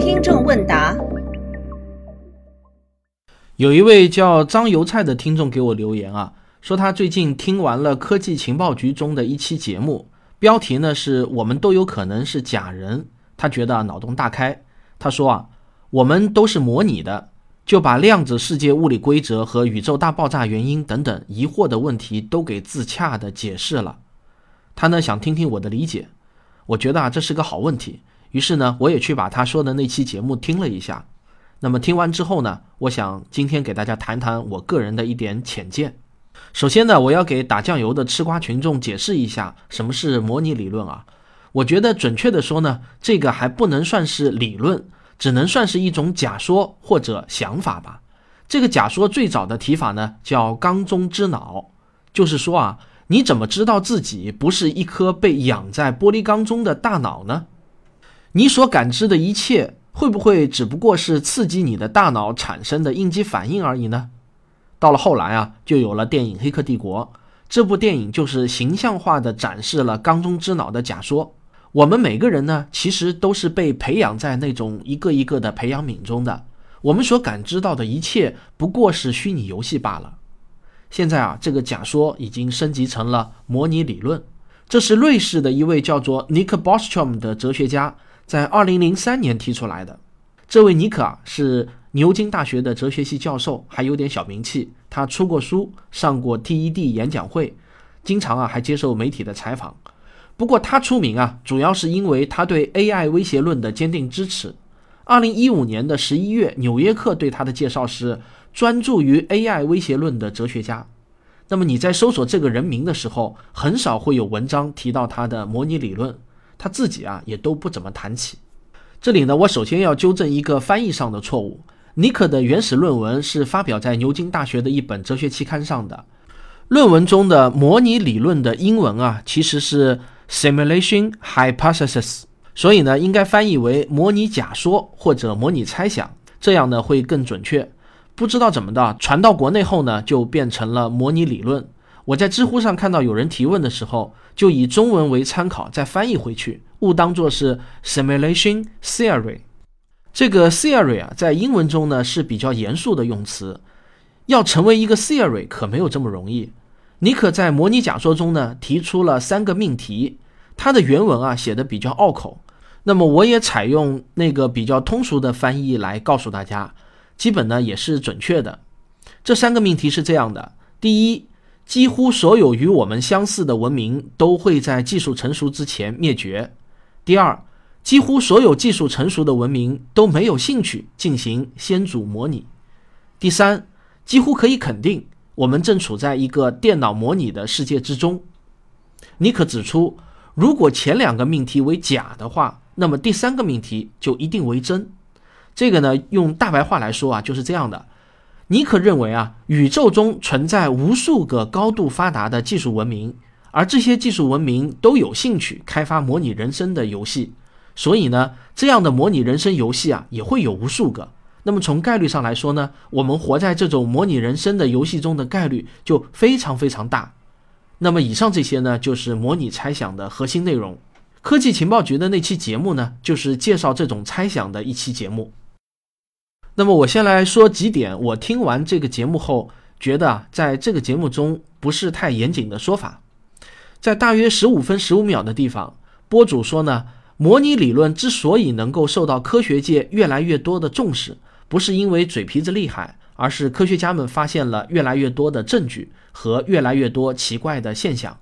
听众问答：有一位叫张油菜的听众给我留言啊，说他最近听完了科技情报局中的一期节目，标题呢是我们都有可能是假人，他觉得脑洞大开。他说啊，我们都是模拟的，就把量子世界物理规则和宇宙大爆炸原因等等疑惑的问题都给自洽的解释了。他呢想听听我的理解。我觉得啊，这是个好问题。于是呢，我也去把他说的那期节目听了一下。那么听完之后呢，我想今天给大家谈谈我个人的一点浅见。首先呢，我要给打酱油的吃瓜群众解释一下什么是模拟理论啊。我觉得准确的说呢，这个还不能算是理论，只能算是一种假说或者想法吧。这个假说最早的提法呢，叫缸中之脑，就是说啊。你怎么知道自己不是一颗被养在玻璃缸中的大脑呢？你所感知的一切会不会只不过是刺激你的大脑产生的应激反应而已呢？到了后来啊，就有了电影《黑客帝国》。这部电影就是形象化的展示了缸中之脑的假说。我们每个人呢，其实都是被培养在那种一个一个的培养皿中的。我们所感知到的一切不过是虚拟游戏罢了。现在啊，这个假说已经升级成了模拟理论。这是瑞士的一位叫做尼克·波斯 m 的哲学家在2003年提出来的。这位尼克啊，是牛津大学的哲学系教授，还有点小名气。他出过书，上过 TED 演讲会，经常啊还接受媒体的采访。不过他出名啊，主要是因为他对 AI 威胁论的坚定支持。2015年的11月，《纽约客》对他的介绍是。专注于 AI 威胁论的哲学家，那么你在搜索这个人名的时候，很少会有文章提到他的模拟理论，他自己啊也都不怎么谈起。这里呢，我首先要纠正一个翻译上的错误。尼克的原始论文是发表在牛津大学的一本哲学期刊上的，论文中的模拟理论的英文啊其实是 simulation hypothesis，所以呢应该翻译为模拟假说或者模拟猜想，这样呢会更准确。不知道怎么的，传到国内后呢，就变成了模拟理论。我在知乎上看到有人提问的时候，就以中文为参考再翻译回去，误当做是 simulation theory。这个 theory 啊，在英文中呢是比较严肃的用词。要成为一个 theory 可没有这么容易。尼可在模拟假说中呢提出了三个命题，它的原文啊写的比较拗口，那么我也采用那个比较通俗的翻译来告诉大家。基本呢也是准确的。这三个命题是这样的：第一，几乎所有与我们相似的文明都会在技术成熟之前灭绝；第二，几乎所有技术成熟的文明都没有兴趣进行先祖模拟；第三，几乎可以肯定，我们正处在一个电脑模拟的世界之中。尼可指出，如果前两个命题为假的话，那么第三个命题就一定为真。这个呢，用大白话来说啊，就是这样的。尼可认为啊，宇宙中存在无数个高度发达的技术文明，而这些技术文明都有兴趣开发模拟人生的游戏，所以呢，这样的模拟人生游戏啊，也会有无数个。那么从概率上来说呢，我们活在这种模拟人生的游戏中的概率就非常非常大。那么以上这些呢，就是模拟猜想的核心内容。科技情报局的那期节目呢，就是介绍这种猜想的一期节目。那么我先来说几点，我听完这个节目后觉得啊，在这个节目中不是太严谨的说法。在大约十五分十五秒的地方，播主说呢，模拟理论之所以能够受到科学界越来越多的重视，不是因为嘴皮子厉害，而是科学家们发现了越来越多的证据和越来越多奇怪的现象。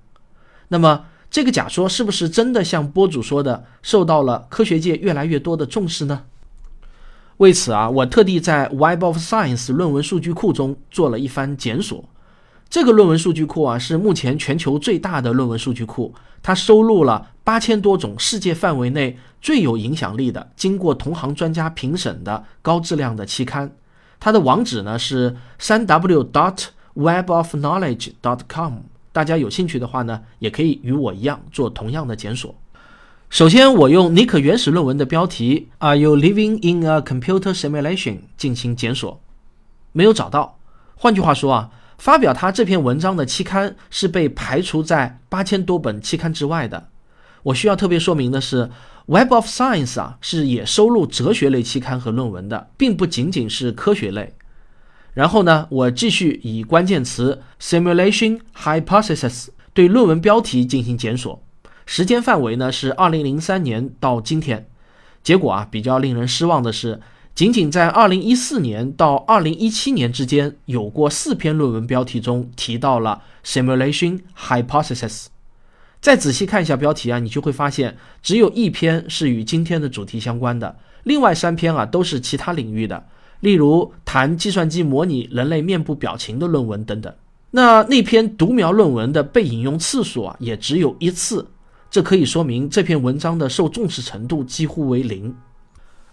那么这个假说是不是真的像播主说的，受到了科学界越来越多的重视呢？为此啊，我特地在 Web of Science 论文数据库中做了一番检索。这个论文数据库啊，是目前全球最大的论文数据库，它收录了八千多种世界范围内最有影响力的、经过同行专家评审的高质量的期刊。它的网址呢是三 w dot webofknowledge dot com。大家有兴趣的话呢，也可以与我一样做同样的检索。首先，我用尼可原始论文的标题 “Are you living in a computer simulation” 进行检索，没有找到。换句话说啊，发表他这篇文章的期刊是被排除在八千多本期刊之外的。我需要特别说明的是，Web of Science 啊是也收录哲学类期刊和论文的，并不仅仅是科学类。然后呢，我继续以关键词 simulation hypothesis 对论文标题进行检索，时间范围呢是二零零三年到今天。结果啊，比较令人失望的是，仅仅在二零一四年到二零一七年之间，有过四篇论文标题中提到了 simulation hypothesis。再仔细看一下标题啊，你就会发现只有一篇是与今天的主题相关的，另外三篇啊都是其他领域的，例如谈计算机模拟人类面部表情的论文等等。那那篇独苗论文的被引用次数啊也只有一次，这可以说明这篇文章的受重视程度几乎为零。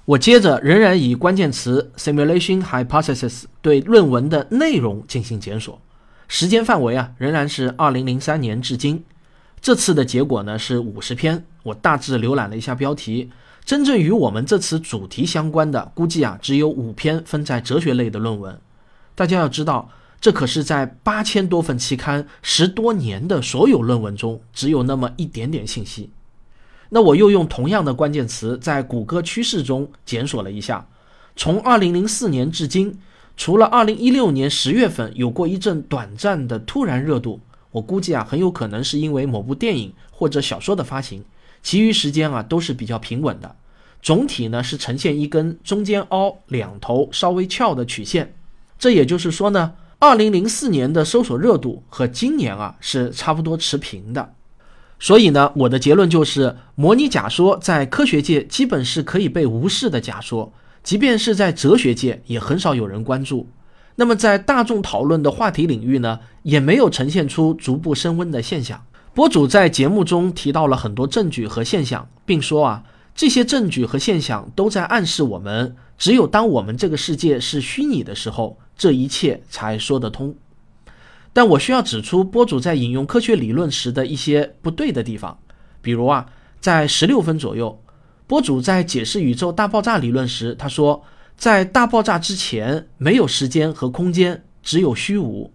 我接着仍然以关键词 simulation hypothesis 对论文的内容进行检索，时间范围啊仍然是二零零三年至今。这次的结果呢是五十篇，我大致浏览了一下标题，真正与我们这次主题相关的，估计啊只有五篇分在哲学类的论文。大家要知道，这可是在八千多份期刊、十多年的所有论文中，只有那么一点点信息。那我又用同样的关键词在谷歌趋势中检索了一下，从二零零四年至今，除了二零一六年十月份有过一阵短暂的突然热度。我估计啊，很有可能是因为某部电影或者小说的发行，其余时间啊都是比较平稳的。总体呢是呈现一根中间凹、两头稍微翘的曲线。这也就是说呢，二零零四年的搜索热度和今年啊是差不多持平的。所以呢，我的结论就是，模拟假说在科学界基本是可以被无视的假说，即便是在哲学界也很少有人关注。那么在大众讨论的话题领域呢，也没有呈现出逐步升温的现象。博主在节目中提到了很多证据和现象，并说啊，这些证据和现象都在暗示我们，只有当我们这个世界是虚拟的时候，这一切才说得通。但我需要指出，博主在引用科学理论时的一些不对的地方，比如啊，在十六分左右，博主在解释宇宙大爆炸理论时，他说。在大爆炸之前，没有时间和空间，只有虚无。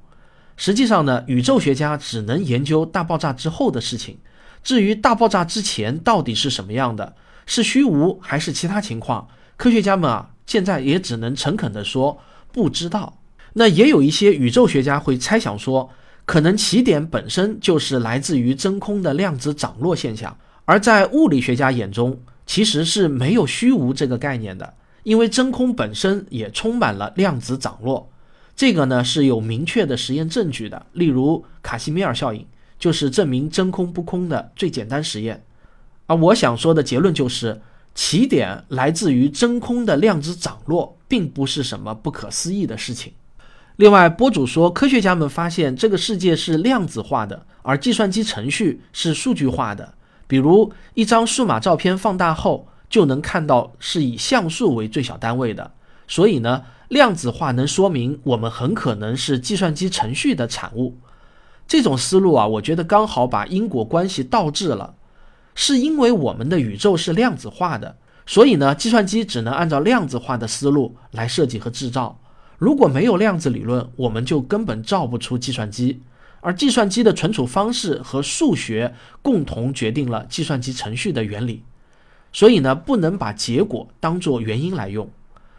实际上呢，宇宙学家只能研究大爆炸之后的事情。至于大爆炸之前到底是什么样的，是虚无还是其他情况，科学家们啊，现在也只能诚恳地说不知道。那也有一些宇宙学家会猜想说，可能起点本身就是来自于真空的量子涨落现象，而在物理学家眼中，其实是没有虚无这个概念的。因为真空本身也充满了量子涨落，这个呢是有明确的实验证据的。例如卡西米尔效应就是证明真空不空的最简单实验。而我想说的结论就是，起点来自于真空的量子涨落，并不是什么不可思议的事情。另外，博主说，科学家们发现这个世界是量子化的，而计算机程序是数据化的。比如一张数码照片放大后。就能看到是以像素为最小单位的，所以呢，量子化能说明我们很可能是计算机程序的产物。这种思路啊，我觉得刚好把因果关系倒置了。是因为我们的宇宙是量子化的，所以呢，计算机只能按照量子化的思路来设计和制造。如果没有量子理论，我们就根本造不出计算机。而计算机的存储方式和数学共同决定了计算机程序的原理。所以呢，不能把结果当做原因来用。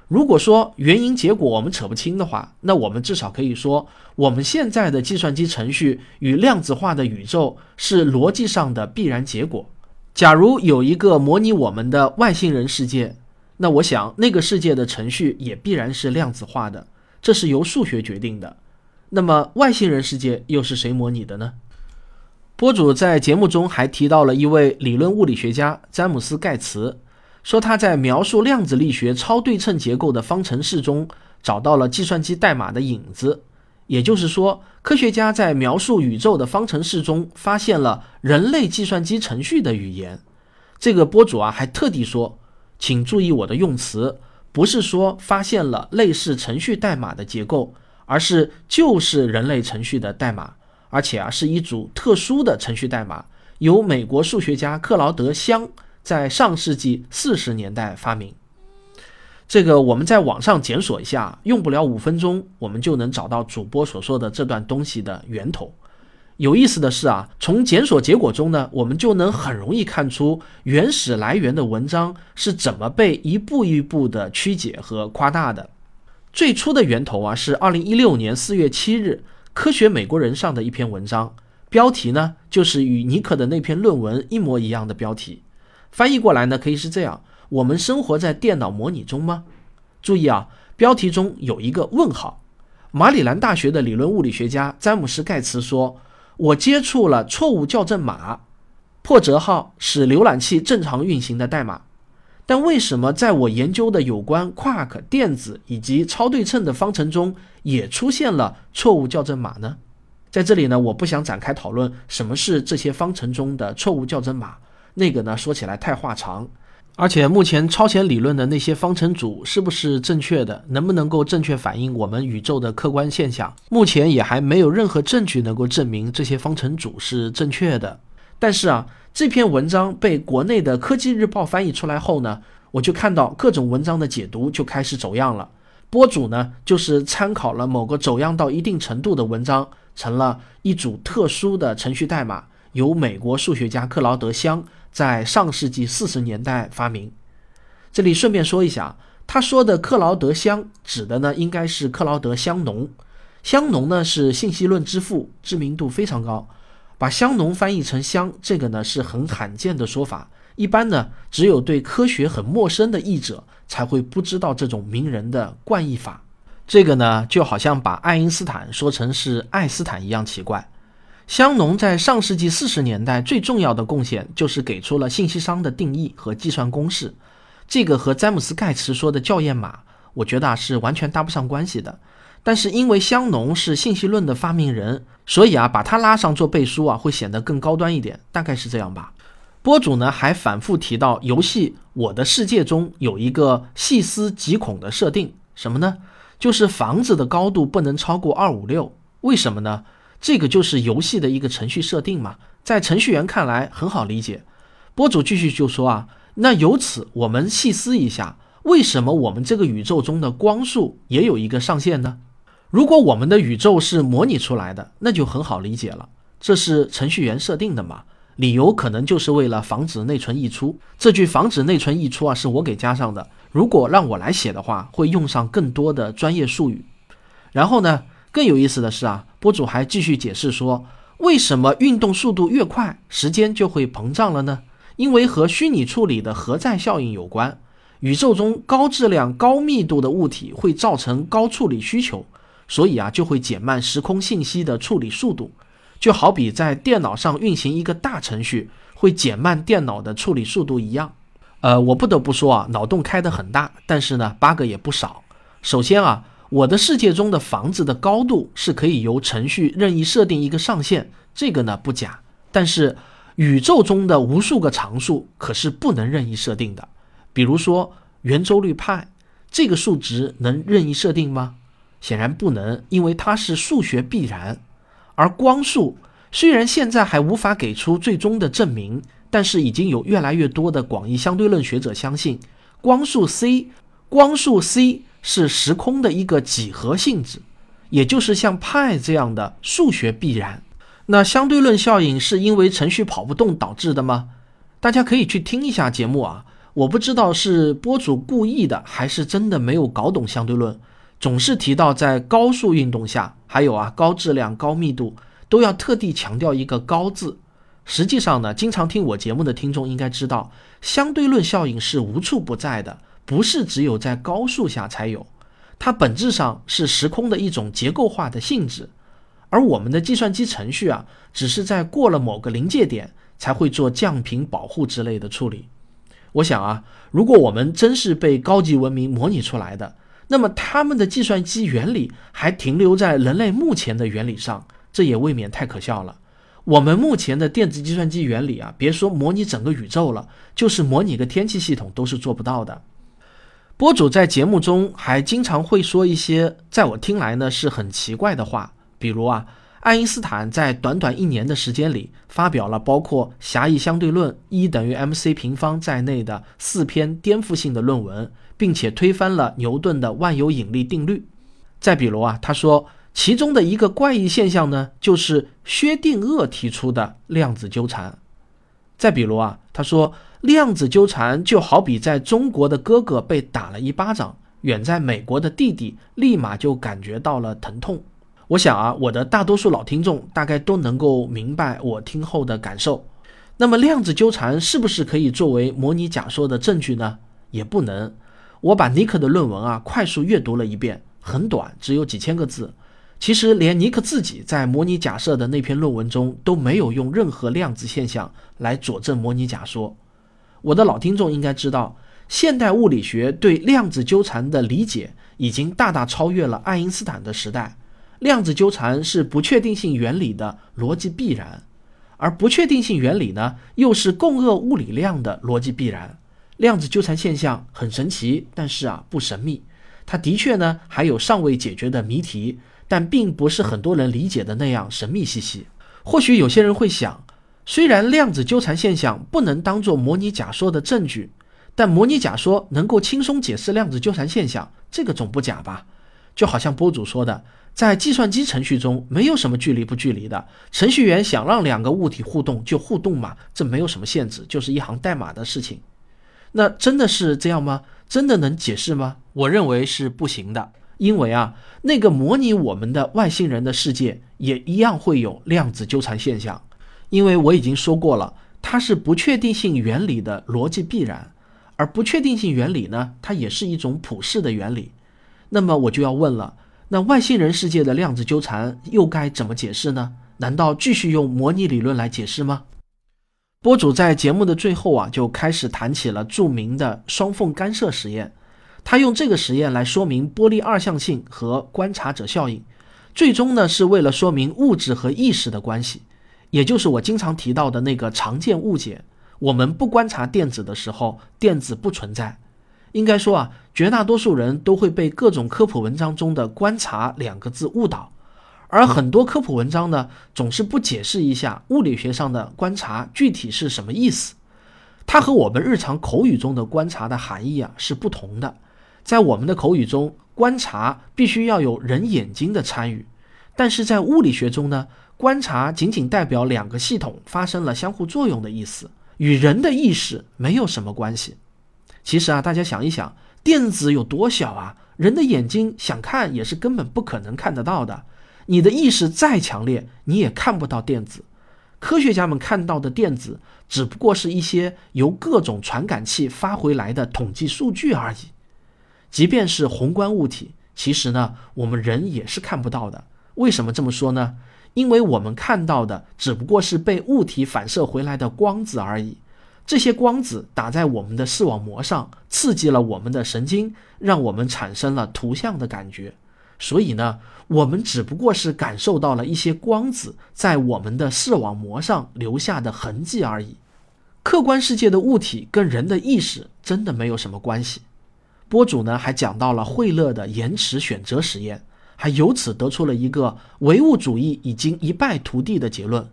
如果说原因结果我们扯不清的话，那我们至少可以说，我们现在的计算机程序与量子化的宇宙是逻辑上的必然结果。假如有一个模拟我们的外星人世界，那我想那个世界的程序也必然是量子化的，这是由数学决定的。那么外星人世界又是谁模拟的呢？播主在节目中还提到了一位理论物理学家詹姆斯·盖茨，说他在描述量子力学超对称结构的方程式中找到了计算机代码的影子。也就是说，科学家在描述宇宙的方程式中发现了人类计算机程序的语言。这个播主啊还特地说，请注意我的用词，不是说发现了类似程序代码的结构，而是就是人类程序的代码。而且啊，是一组特殊的程序代码，由美国数学家克劳德·香在上世纪四十年代发明。这个我们在网上检索一下，用不了五分钟，我们就能找到主播所说的这段东西的源头。有意思的是啊，从检索结果中呢，我们就能很容易看出原始来源的文章是怎么被一步一步的曲解和夸大的。最初的源头啊，是二零一六年四月七日，《科学美国人》上的一篇文章，标题呢就是与尼克的那篇论文一模一样的标题。翻译过来呢，可以是这样：我们生活在电脑模拟中吗？注意啊，标题中有一个问号。马里兰大学的理论物理学家詹姆斯·盖茨说。我接触了错误校正码，破折号使浏览器正常运行的代码，但为什么在我研究的有关 quark 电子以及超对称的方程中也出现了错误校正码呢？在这里呢，我不想展开讨论什么是这些方程中的错误校正码，那个呢说起来太话长。而且目前超弦理论的那些方程组是不是正确的，能不能够正确反映我们宇宙的客观现象，目前也还没有任何证据能够证明这些方程组是正确的。但是啊，这篇文章被国内的科技日报翻译出来后呢，我就看到各种文章的解读就开始走样了。播主呢，就是参考了某个走样到一定程度的文章，成了一组特殊的程序代码，由美国数学家克劳德·香。在上世纪四十年代发明。这里顺便说一下，他说的克劳德香指的呢，应该是克劳德香农。香农呢是信息论之父，知名度非常高。把香农翻译成香，这个呢是很罕见的说法。一般呢，只有对科学很陌生的译者才会不知道这种名人的惯译法。这个呢，就好像把爱因斯坦说成是爱斯坦一样奇怪。香农在上世纪四十年代最重要的贡献就是给出了信息商的定义和计算公式，这个和詹姆斯盖茨说的校验码，我觉得啊是完全搭不上关系的。但是因为香农是信息论的发明人，所以啊把他拉上做背书啊会显得更高端一点，大概是这样吧。播主呢还反复提到游戏《我的世界》中有一个细思极恐的设定，什么呢？就是房子的高度不能超过二五六，为什么呢？这个就是游戏的一个程序设定嘛，在程序员看来很好理解。播主继续就说啊，那由此我们细思一下，为什么我们这个宇宙中的光速也有一个上限呢？如果我们的宇宙是模拟出来的，那就很好理解了，这是程序员设定的嘛。理由可能就是为了防止内存溢出。这句“防止内存溢出”啊，是我给加上的。如果让我来写的话，会用上更多的专业术语。然后呢？更有意思的是啊，博主还继续解释说，为什么运动速度越快，时间就会膨胀了呢？因为和虚拟处理的核载效应有关。宇宙中高质量、高密度的物体会造成高处理需求，所以啊，就会减慢时空信息的处理速度。就好比在电脑上运行一个大程序，会减慢电脑的处理速度一样。呃，我不得不说啊，脑洞开得很大，但是呢，bug 也不少。首先啊。我的世界中的房子的高度是可以由程序任意设定一个上限，这个呢不假。但是宇宙中的无数个常数可是不能任意设定的。比如说圆周率派这个数值能任意设定吗？显然不能，因为它是数学必然。而光速虽然现在还无法给出最终的证明，但是已经有越来越多的广义相对论学者相信光速 c，光速 c。是时空的一个几何性质，也就是像派这样的数学必然。那相对论效应是因为程序跑不动导致的吗？大家可以去听一下节目啊。我不知道是播主故意的，还是真的没有搞懂相对论。总是提到在高速运动下，还有啊高质量、高密度，都要特地强调一个“高”字。实际上呢，经常听我节目的听众应该知道，相对论效应是无处不在的。不是只有在高速下才有，它本质上是时空的一种结构化的性质，而我们的计算机程序啊，只是在过了某个临界点才会做降频保护之类的处理。我想啊，如果我们真是被高级文明模拟出来的，那么他们的计算机原理还停留在人类目前的原理上，这也未免太可笑了。我们目前的电子计算机原理啊，别说模拟整个宇宙了，就是模拟个天气系统都是做不到的。播主在节目中还经常会说一些在我听来呢是很奇怪的话，比如啊，爱因斯坦在短短一年的时间里发表了包括狭义相对论、E 等于 mc 平方在内的四篇颠覆性的论文，并且推翻了牛顿的万有引力定律。再比如啊，他说其中的一个怪异现象呢，就是薛定谔提出的量子纠缠。再比如啊，他说量子纠缠就好比在中国的哥哥被打了一巴掌，远在美国的弟弟立马就感觉到了疼痛。我想啊，我的大多数老听众大概都能够明白我听后的感受。那么量子纠缠是不是可以作为模拟假说的证据呢？也不能。我把尼克的论文啊快速阅读了一遍，很短，只有几千个字。其实连尼克自己在模拟假设的那篇论文中都没有用任何量子现象来佐证模拟假说。我的老听众应该知道，现代物理学对量子纠缠的理解已经大大超越了爱因斯坦的时代。量子纠缠是不确定性原理的逻辑必然，而不确定性原理呢，又是共轭物理量的逻辑必然。量子纠缠现象很神奇，但是啊不神秘。它的确呢还有尚未解决的谜题。但并不是很多人理解的那样神秘兮兮。或许有些人会想，虽然量子纠缠现象不能当做模拟假说的证据，但模拟假说能够轻松解释量子纠缠现象，这个总不假吧？就好像博主说的，在计算机程序中没有什么距离不距离的，程序员想让两个物体互动就互动嘛，这没有什么限制，就是一行代码的事情。那真的是这样吗？真的能解释吗？我认为是不行的。因为啊，那个模拟我们的外星人的世界也一样会有量子纠缠现象，因为我已经说过了，它是不确定性原理的逻辑必然，而不确定性原理呢，它也是一种普世的原理。那么我就要问了，那外星人世界的量子纠缠又该怎么解释呢？难道继续用模拟理论来解释吗？播主在节目的最后啊，就开始谈起了著名的双缝干涉实验。他用这个实验来说明波粒二象性和观察者效应，最终呢是为了说明物质和意识的关系，也就是我经常提到的那个常见误解：我们不观察电子的时候，电子不存在。应该说啊，绝大多数人都会被各种科普文章中的“观察”两个字误导，而很多科普文章呢，总是不解释一下物理学上的观察具体是什么意思。它和我们日常口语中的观察的含义啊是不同的。在我们的口语中，观察必须要有人眼睛的参与，但是在物理学中呢，观察仅仅代表两个系统发生了相互作用的意思，与人的意识没有什么关系。其实啊，大家想一想，电子有多小啊？人的眼睛想看也是根本不可能看得到的。你的意识再强烈，你也看不到电子。科学家们看到的电子，只不过是一些由各种传感器发回来的统计数据而已。即便是宏观物体，其实呢，我们人也是看不到的。为什么这么说呢？因为我们看到的只不过是被物体反射回来的光子而已。这些光子打在我们的视网膜上，刺激了我们的神经，让我们产生了图像的感觉。所以呢，我们只不过是感受到了一些光子在我们的视网膜上留下的痕迹而已。客观世界的物体跟人的意识真的没有什么关系。播主呢还讲到了惠勒的延迟选择实验，还由此得出了一个唯物主义已经一败涂地的结论。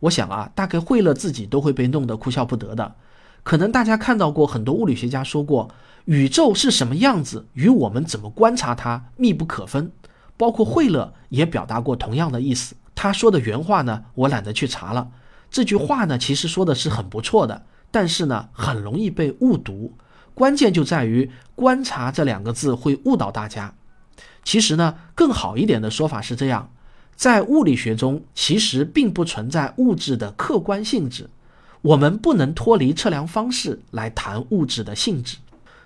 我想啊，大概惠勒自己都会被弄得哭笑不得的。可能大家看到过很多物理学家说过，宇宙是什么样子，与我们怎么观察它密不可分。包括惠勒也表达过同样的意思。他说的原话呢，我懒得去查了。这句话呢，其实说的是很不错的，但是呢，很容易被误读。关键就在于“观察”这两个字会误导大家。其实呢，更好一点的说法是这样：在物理学中，其实并不存在物质的客观性质，我们不能脱离测量方式来谈物质的性质。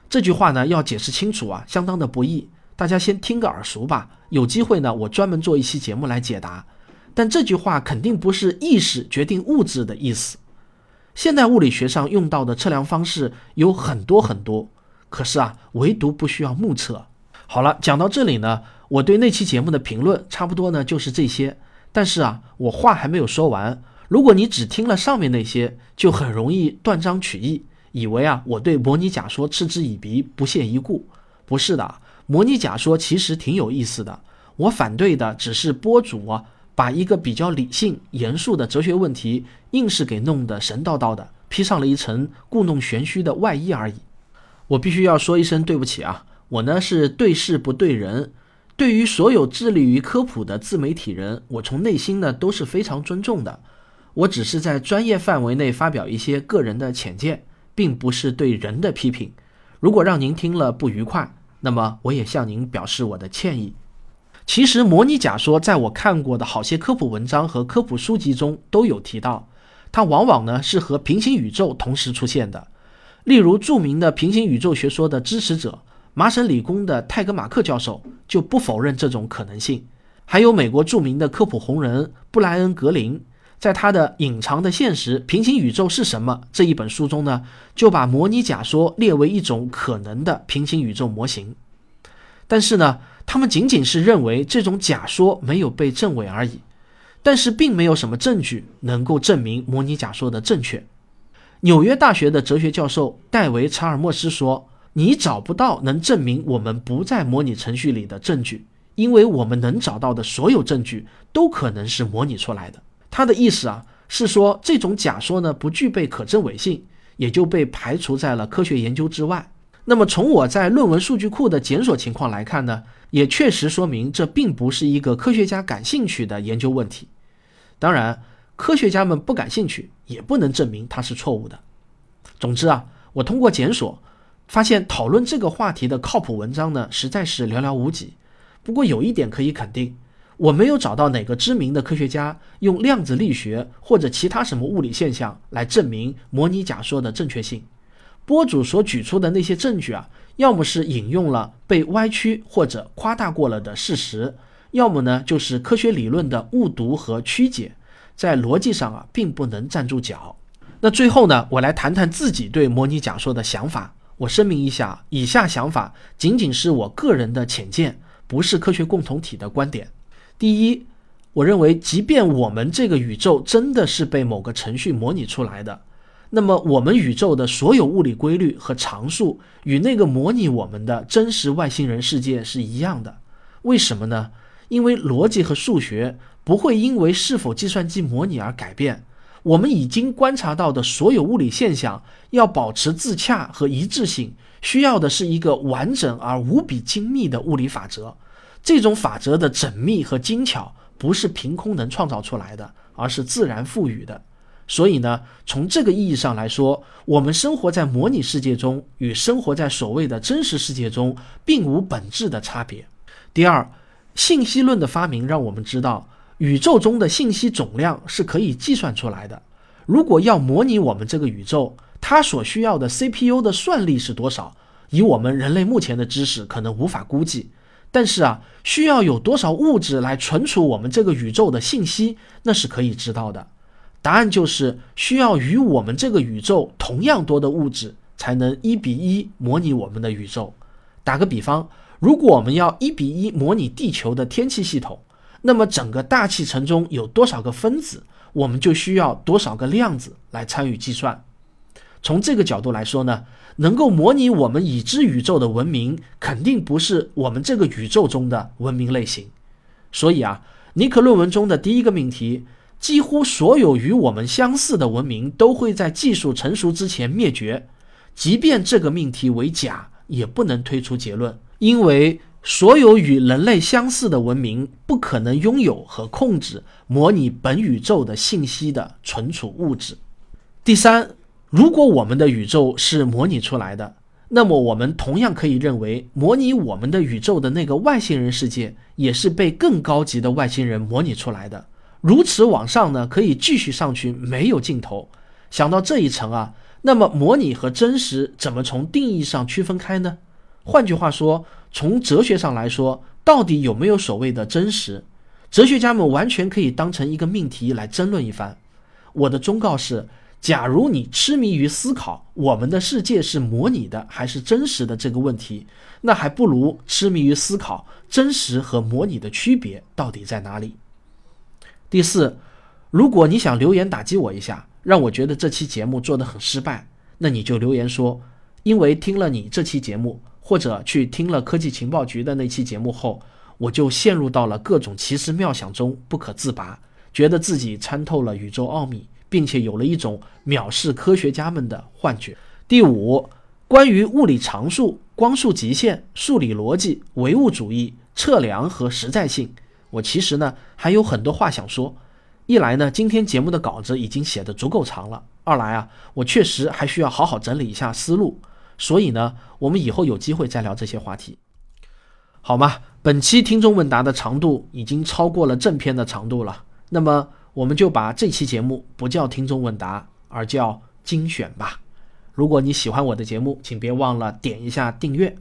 这句话呢，要解释清楚啊，相当的不易。大家先听个耳熟吧。有机会呢，我专门做一期节目来解答。但这句话肯定不是意识决定物质的意思。现代物理学上用到的测量方式有很多很多，可是啊，唯独不需要目测。好了，讲到这里呢，我对那期节目的评论差不多呢就是这些。但是啊，我话还没有说完。如果你只听了上面那些，就很容易断章取义，以为啊我对模拟假说嗤之以鼻、不屑一顾。不是的，模拟假说其实挺有意思的。我反对的只是播主啊。把一个比较理性、严肃的哲学问题，硬是给弄得神叨叨的，披上了一层故弄玄虚的外衣而已。我必须要说一声对不起啊！我呢是对事不对人，对于所有致力于科普的自媒体人，我从内心呢都是非常尊重的。我只是在专业范围内发表一些个人的浅见，并不是对人的批评。如果让您听了不愉快，那么我也向您表示我的歉意。其实，模拟假说在我看过的好些科普文章和科普书籍中都有提到，它往往呢是和平行宇宙同时出现的。例如，著名的平行宇宙学说的支持者麻省理工的泰格马克教授就不否认这种可能性。还有美国著名的科普红人布莱恩格林，在他的《隐藏的现实：平行宇宙是什么》这一本书中呢，就把模拟假说列为一种可能的平行宇宙模型。但是呢，他们仅仅是认为这种假说没有被证伪而已，但是并没有什么证据能够证明模拟假说的正确。纽约大学的哲学教授戴维·查尔莫斯说：“你找不到能证明我们不在模拟程序里的证据，因为我们能找到的所有证据都可能是模拟出来的。”他的意思啊，是说这种假说呢不具备可证伪性，也就被排除在了科学研究之外。那么从我在论文数据库的检索情况来看呢，也确实说明这并不是一个科学家感兴趣的研究问题。当然，科学家们不感兴趣也不能证明它是错误的。总之啊，我通过检索发现，讨论这个话题的靠谱文章呢实在是寥寥无几。不过有一点可以肯定，我没有找到哪个知名的科学家用量子力学或者其他什么物理现象来证明模拟假说的正确性。播主所举出的那些证据啊，要么是引用了被歪曲或者夸大过了的事实，要么呢就是科学理论的误读和曲解，在逻辑上啊并不能站住脚。那最后呢，我来谈谈自己对模拟假说的想法。我声明一下，以下想法仅仅是我个人的浅见，不是科学共同体的观点。第一，我认为，即便我们这个宇宙真的是被某个程序模拟出来的。那么，我们宇宙的所有物理规律和常数与那个模拟我们的真实外星人世界是一样的。为什么呢？因为逻辑和数学不会因为是否计算机模拟而改变。我们已经观察到的所有物理现象要保持自洽和一致性，需要的是一个完整而无比精密的物理法则。这种法则的缜密和精巧不是凭空能创造出来的，而是自然赋予的。所以呢，从这个意义上来说，我们生活在模拟世界中，与生活在所谓的真实世界中并无本质的差别。第二，信息论的发明让我们知道，宇宙中的信息总量是可以计算出来的。如果要模拟我们这个宇宙，它所需要的 CPU 的算力是多少？以我们人类目前的知识，可能无法估计。但是啊，需要有多少物质来存储我们这个宇宙的信息，那是可以知道的。答案就是需要与我们这个宇宙同样多的物质，才能一比一模拟我们的宇宙。打个比方，如果我们要一比一模拟地球的天气系统，那么整个大气层中有多少个分子，我们就需要多少个量子来参与计算。从这个角度来说呢，能够模拟我们已知宇宙的文明，肯定不是我们这个宇宙中的文明类型。所以啊，尼克论文中的第一个命题。几乎所有与我们相似的文明都会在技术成熟之前灭绝，即便这个命题为假，也不能推出结论，因为所有与人类相似的文明不可能拥有和控制模拟本宇宙的信息的存储物质。第三，如果我们的宇宙是模拟出来的，那么我们同样可以认为，模拟我们的宇宙的那个外星人世界也是被更高级的外星人模拟出来的。如此往上呢，可以继续上去，没有尽头。想到这一层啊，那么模拟和真实怎么从定义上区分开呢？换句话说，从哲学上来说，到底有没有所谓的真实？哲学家们完全可以当成一个命题来争论一番。我的忠告是：假如你痴迷于思考我们的世界是模拟的还是真实的这个问题，那还不如痴迷于思考真实和模拟的区别到底在哪里。第四，如果你想留言打击我一下，让我觉得这期节目做得很失败，那你就留言说，因为听了你这期节目，或者去听了科技情报局的那期节目后，我就陷入到了各种奇思妙想中不可自拔，觉得自己参透了宇宙奥秘，并且有了一种藐视科学家们的幻觉。第五，关于物理常数、光速极限、数理逻辑、唯物主义、测量和实在性，我其实呢还有很多话想说。一来呢，今天节目的稿子已经写得足够长了；二来啊，我确实还需要好好整理一下思路。所以呢，我们以后有机会再聊这些话题，好吗？本期听众问答的长度已经超过了正片的长度了，那么我们就把这期节目不叫听众问答，而叫精选吧。如果你喜欢我的节目，请别忘了点一下订阅。